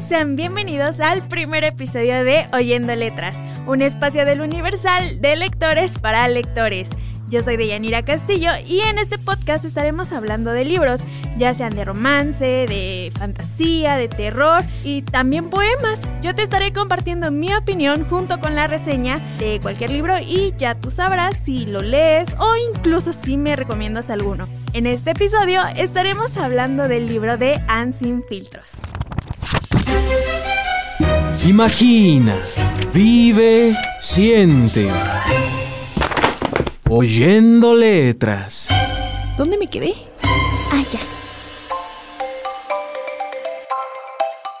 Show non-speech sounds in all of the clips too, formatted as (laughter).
sean bienvenidos al primer episodio de Oyendo Letras, un espacio del Universal de lectores para lectores. Yo soy Deyanira Castillo y en este podcast estaremos hablando de libros, ya sean de romance, de fantasía, de terror y también poemas. Yo te estaré compartiendo mi opinión junto con la reseña de cualquier libro y ya tú sabrás si lo lees o incluso si me recomiendas alguno. En este episodio estaremos hablando del libro de Anne sin filtros. Imagina, vive, siente. Oyendo letras. ¿Dónde me quedé? Ah, ya.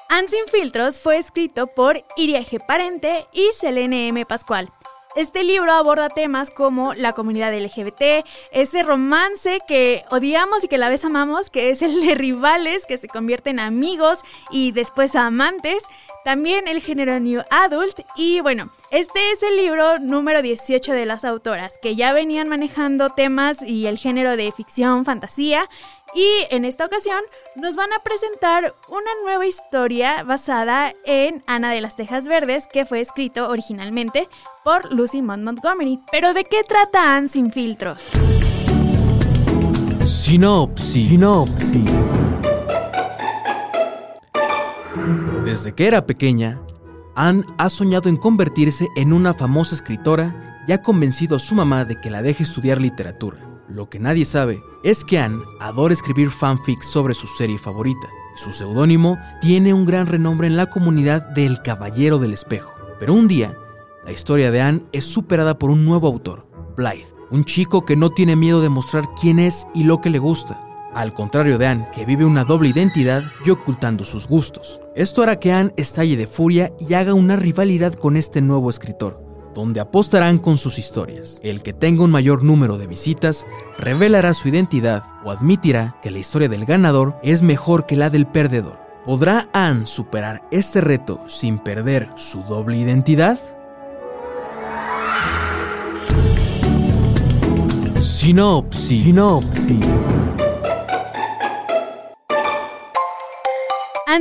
Anne sin filtros fue escrito por Iria G. Parente y Selene M. Pascual. Este libro aborda temas como la comunidad LGBT, ese romance que odiamos y que a la vez amamos, que es el de rivales que se convierten en amigos y después a amantes, también el género New Adult y bueno, este es el libro número 18 de las autoras, que ya venían manejando temas y el género de ficción, fantasía, y en esta ocasión nos van a presentar una nueva historia basada en Ana de las Tejas Verdes, que fue escrito originalmente por Lucy Mont Montgomery. Pero ¿de qué trata Anne sin filtros? Sinopsis. Sinopsis. Desde que era pequeña, Anne ha soñado en convertirse en una famosa escritora y ha convencido a su mamá de que la deje estudiar literatura. Lo que nadie sabe es que Anne adora escribir fanfics sobre su serie favorita. Su seudónimo tiene un gran renombre en la comunidad de El Caballero del Espejo. Pero un día, la historia de Anne es superada por un nuevo autor, Blythe, un chico que no tiene miedo de mostrar quién es y lo que le gusta al contrario de Anne, que vive una doble identidad y ocultando sus gustos. Esto hará que Anne estalle de furia y haga una rivalidad con este nuevo escritor, donde apostarán con sus historias. El que tenga un mayor número de visitas revelará su identidad o admitirá que la historia del ganador es mejor que la del perdedor. ¿Podrá Anne superar este reto sin perder su doble identidad? Sinopsis. Sinopsis.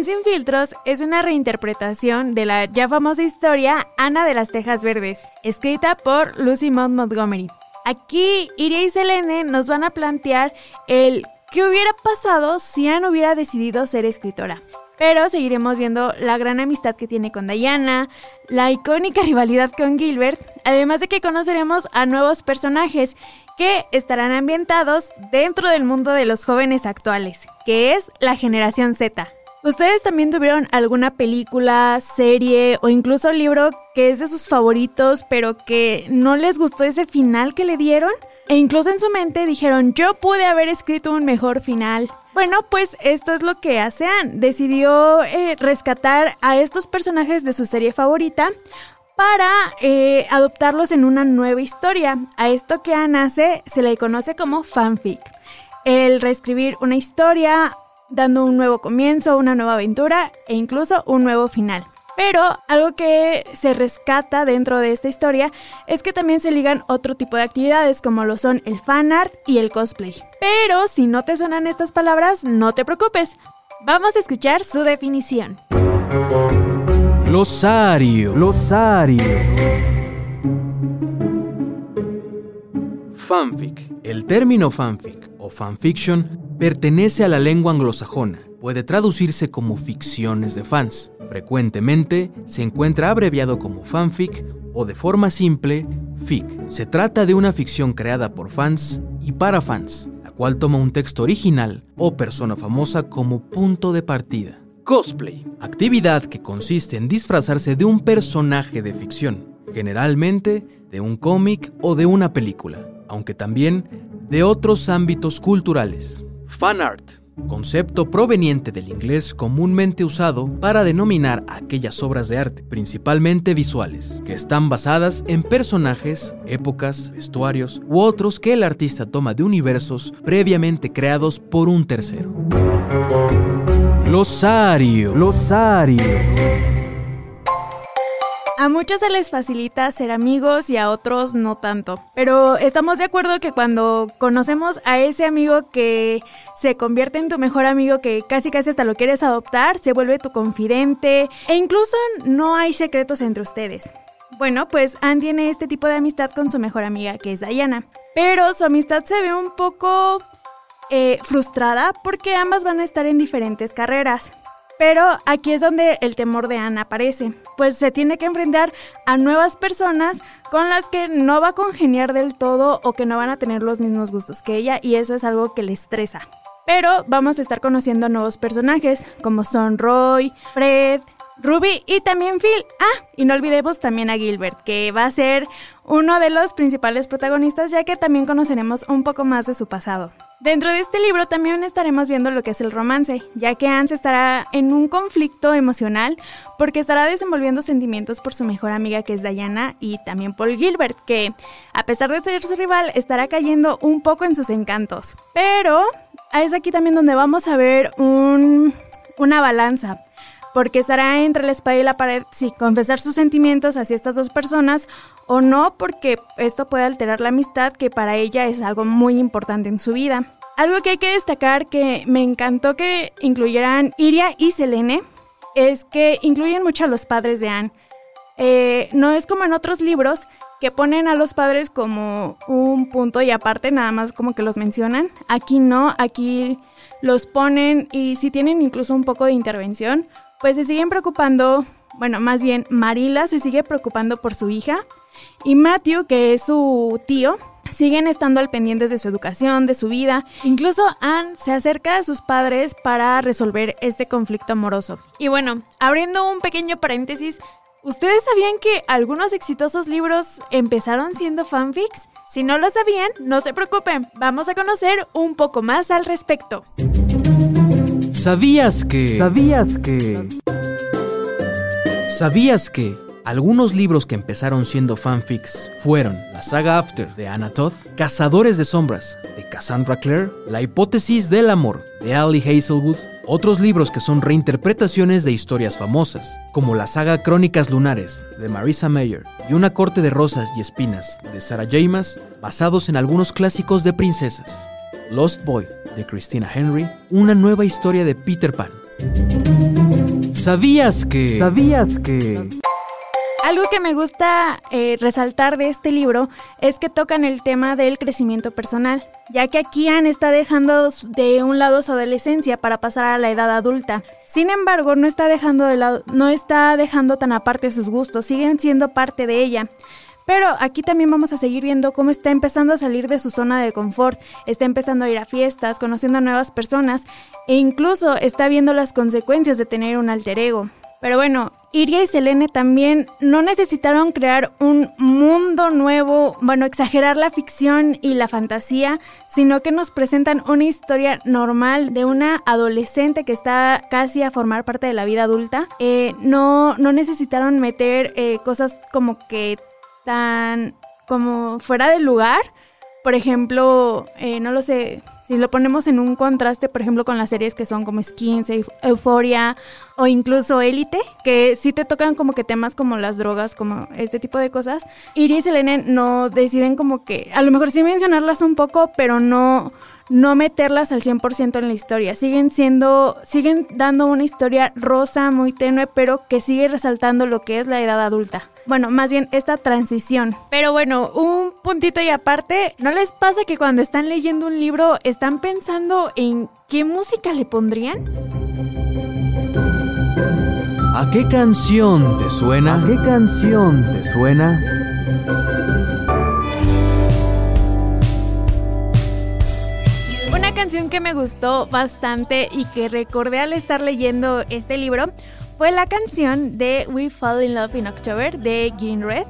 Sin filtros es una reinterpretación de la ya famosa historia Ana de las Tejas Verdes, escrita por Lucy Maud Montgomery. Aquí Iria y Selene nos van a plantear el qué hubiera pasado si Anne hubiera decidido ser escritora. Pero seguiremos viendo la gran amistad que tiene con Diana, la icónica (laughs) rivalidad con Gilbert, además de que conoceremos a nuevos personajes que estarán ambientados dentro del mundo de los jóvenes actuales, que es la generación Z. ¿Ustedes también tuvieron alguna película, serie o incluso libro que es de sus favoritos, pero que no les gustó ese final que le dieron? E incluso en su mente dijeron, yo pude haber escrito un mejor final. Bueno, pues esto es lo que hace Anne. Decidió eh, rescatar a estos personajes de su serie favorita para eh, adoptarlos en una nueva historia. A esto que Anne hace se le conoce como fanfic. El reescribir una historia dando un nuevo comienzo, una nueva aventura e incluso un nuevo final. Pero algo que se rescata dentro de esta historia es que también se ligan otro tipo de actividades como lo son el fan art y el cosplay. Pero si no te suenan estas palabras, no te preocupes. Vamos a escuchar su definición. Glosario. Glosario. Fanfic. El término fanfic o fanfiction pertenece a la lengua anglosajona. Puede traducirse como ficciones de fans. Frecuentemente se encuentra abreviado como fanfic o de forma simple fic. Se trata de una ficción creada por fans y para fans, la cual toma un texto original o persona famosa como punto de partida. Cosplay. Actividad que consiste en disfrazarse de un personaje de ficción, generalmente de un cómic o de una película, aunque también de otros ámbitos culturales. Fan art. Concepto proveniente del inglés comúnmente usado para denominar aquellas obras de arte, principalmente visuales, que están basadas en personajes, épocas, vestuarios u otros que el artista toma de universos previamente creados por un tercero. Glosario. Glosario. A muchos se les facilita ser amigos y a otros no tanto. Pero estamos de acuerdo que cuando conocemos a ese amigo que se convierte en tu mejor amigo, que casi casi hasta lo quieres adoptar, se vuelve tu confidente e incluso no hay secretos entre ustedes. Bueno, pues Anne tiene este tipo de amistad con su mejor amiga, que es Diana. Pero su amistad se ve un poco eh, frustrada porque ambas van a estar en diferentes carreras. Pero aquí es donde el temor de Anne aparece, pues se tiene que enfrentar a nuevas personas con las que no va a congeniar del todo o que no van a tener los mismos gustos que ella y eso es algo que le estresa. Pero vamos a estar conociendo nuevos personajes como son Roy, Fred, Ruby y también Phil. Ah, y no olvidemos también a Gilbert, que va a ser uno de los principales protagonistas ya que también conoceremos un poco más de su pasado. Dentro de este libro también estaremos viendo lo que es el romance, ya que Anne estará en un conflicto emocional porque estará desenvolviendo sentimientos por su mejor amiga que es Diana y también por Gilbert, que a pesar de ser su rival estará cayendo un poco en sus encantos. Pero es aquí también donde vamos a ver una balanza porque estará entre la espada y la pared si confesar sus sentimientos hacia estas dos personas o no, porque esto puede alterar la amistad que para ella es algo muy importante en su vida. Algo que hay que destacar que me encantó que incluyeran Iria y Selene es que incluyen mucho a los padres de Anne. Eh, no es como en otros libros que ponen a los padres como un punto y aparte nada más como que los mencionan. Aquí no, aquí los ponen y si tienen incluso un poco de intervención pues se siguen preocupando, bueno, más bien Marila se sigue preocupando por su hija y Matthew, que es su tío, siguen estando al pendiente de su educación, de su vida. Incluso Anne se acerca a sus padres para resolver este conflicto amoroso. Y bueno, abriendo un pequeño paréntesis, ¿ustedes sabían que algunos exitosos libros empezaron siendo fanfics? Si no lo sabían, no se preocupen, vamos a conocer un poco más al respecto. ¿Sabías que... ¿Sabías que... ¿Sabías que... Algunos libros que empezaron siendo fanfics fueron la saga After de Anna Todd, Cazadores de Sombras de Cassandra Clare, La Hipótesis del Amor de Ali Hazelwood, otros libros que son reinterpretaciones de historias famosas, como la saga Crónicas Lunares de Marisa Mayer y Una Corte de Rosas y Espinas de Sarah James, basados en algunos clásicos de princesas. Lost Boy de Christina Henry, una nueva historia de Peter Pan. ¿Sabías que... ¿Sabías que... Algo que me gusta eh, resaltar de este libro es que tocan el tema del crecimiento personal, ya que aquí Anne está dejando de un lado su adolescencia para pasar a la edad adulta. Sin embargo, no está dejando de lado, no está dejando tan aparte sus gustos, siguen siendo parte de ella. Pero aquí también vamos a seguir viendo cómo está empezando a salir de su zona de confort, está empezando a ir a fiestas, conociendo a nuevas personas e incluso está viendo las consecuencias de tener un alter ego. Pero bueno, Iria y Selene también no necesitaron crear un mundo nuevo, bueno, exagerar la ficción y la fantasía, sino que nos presentan una historia normal de una adolescente que está casi a formar parte de la vida adulta. Eh, no, no necesitaron meter eh, cosas como que tan como fuera de lugar. Por ejemplo, eh, no lo sé, si lo ponemos en un contraste, por ejemplo, con las series que son como Skins, Euphoria o incluso Elite, que sí te tocan como que temas como las drogas, como este tipo de cosas. Iris y Selene no deciden como que, a lo mejor sí mencionarlas un poco, pero no no meterlas al 100% en la historia. Siguen siendo, siguen dando una historia rosa, muy tenue, pero que sigue resaltando lo que es la edad adulta. Bueno, más bien esta transición. Pero bueno, un puntito y aparte, ¿no les pasa que cuando están leyendo un libro están pensando en qué música le pondrían? ¿A qué canción te suena? ¿A qué canción te suena? Canción que me gustó bastante y que recordé al estar leyendo este libro fue la canción de We Fall in Love in October de Green Red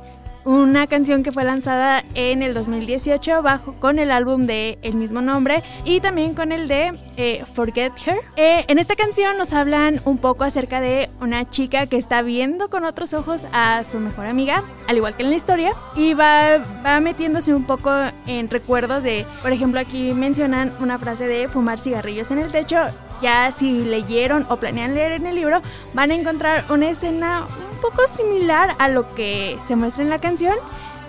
una canción que fue lanzada en el 2018 bajo con el álbum de el mismo nombre y también con el de eh, Forget Her. Eh, en esta canción nos hablan un poco acerca de una chica que está viendo con otros ojos a su mejor amiga, al igual que en la historia, y va, va metiéndose un poco en recuerdos de, por ejemplo, aquí mencionan una frase de fumar cigarrillos en el techo ya si leyeron o planean leer en el libro, van a encontrar una escena un poco similar a lo que se muestra en la canción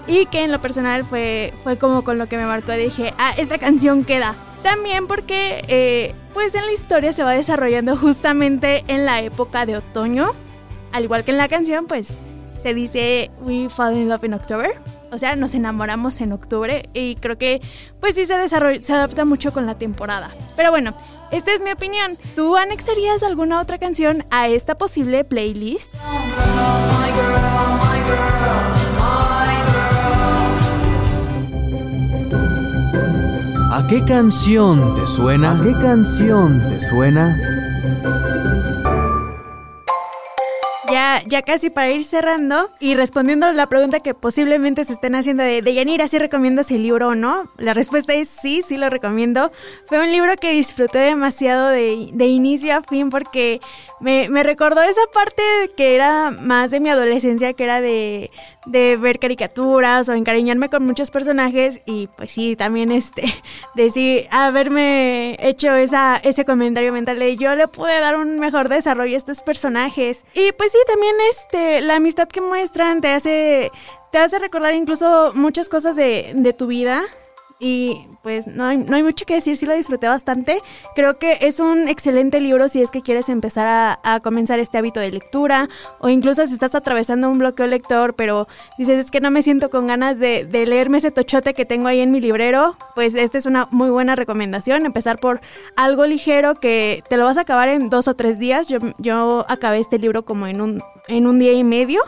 y que en lo personal fue, fue como con lo que me marcó. Dije, ah, esta canción queda. También porque eh, pues en la historia se va desarrollando justamente en la época de otoño, al igual que en la canción, pues se dice We Fall in Love in October. O sea, nos enamoramos en octubre y creo que pues sí se desarrolla, se adapta mucho con la temporada. Pero bueno, esta es mi opinión. ¿Tú anexarías alguna otra canción a esta posible playlist? ¿A qué canción te suena? ¿A qué canción te suena? Ya, casi para ir cerrando y respondiendo a la pregunta que posiblemente se estén haciendo de, de Yanira, ¿sí recomiendas el libro o no? La respuesta es sí, sí lo recomiendo. Fue un libro que disfruté demasiado de, de inicio a fin porque me, me, recordó esa parte que era más de mi adolescencia, que era de, de, ver caricaturas o encariñarme con muchos personajes y pues sí, también este, (laughs) decir, haberme hecho esa, ese comentario mental de yo le pude dar un mejor desarrollo a estos personajes. Y pues sí, también este, la amistad que muestran te hace, te hace recordar incluso muchas cosas de, de tu vida y pues no hay, no hay, mucho que decir, sí lo disfruté bastante. Creo que es un excelente libro si es que quieres empezar a, comenzar este hábito de lectura o incluso si estás atravesando un bloqueo lector pero dices es que no me siento con ganas de, de leerme ese tochote que tengo ahí en mi librero, pues esta es una muy buena recomendación, empezar por algo ligero que te lo vas a acabar en dos o tres días. Yo, yo acabé este libro como en un, en un día y medio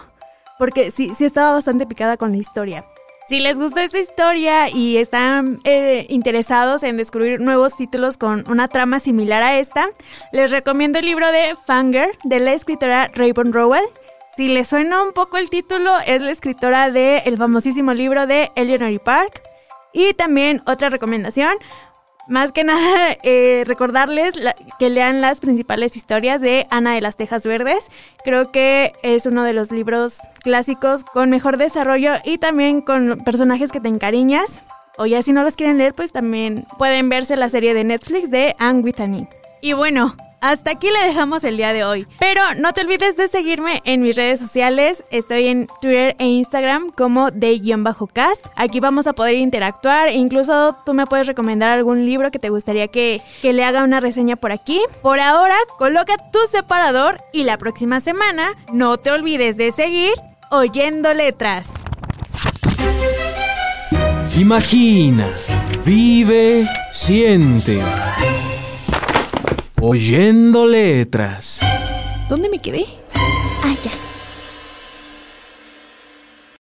porque sí, sí estaba bastante picada con la historia. Si les gustó esta historia y están eh, interesados en descubrir nuevos títulos con una trama similar a esta, les recomiendo el libro de Fanger de la escritora Raybon Rowell. Si les suena un poco el título, es la escritora del el famosísimo libro de Eleanor Park. Y también otra recomendación, más que nada, (laughs) eh, recordarles que lean las principales historias de Ana de las Tejas Verdes. Creo que es uno de los libros clásicos con mejor desarrollo y también con personajes que te encariñas. O ya si no los quieren leer, pues también pueden verse la serie de Netflix de Anne Whitney. Y bueno, hasta aquí le dejamos el día de hoy. Pero no te olvides de seguirme en mis redes sociales. Estoy en Twitter e Instagram como de-cast. Aquí vamos a poder interactuar. Incluso tú me puedes recomendar algún libro que te gustaría que, que le haga una reseña por aquí. Por ahora, coloca tu separador y la próxima semana no te olvides de seguir oyendo letras. Imagina, vive, siente. Oyendo letras. ¿Dónde me quedé? Ah, ya.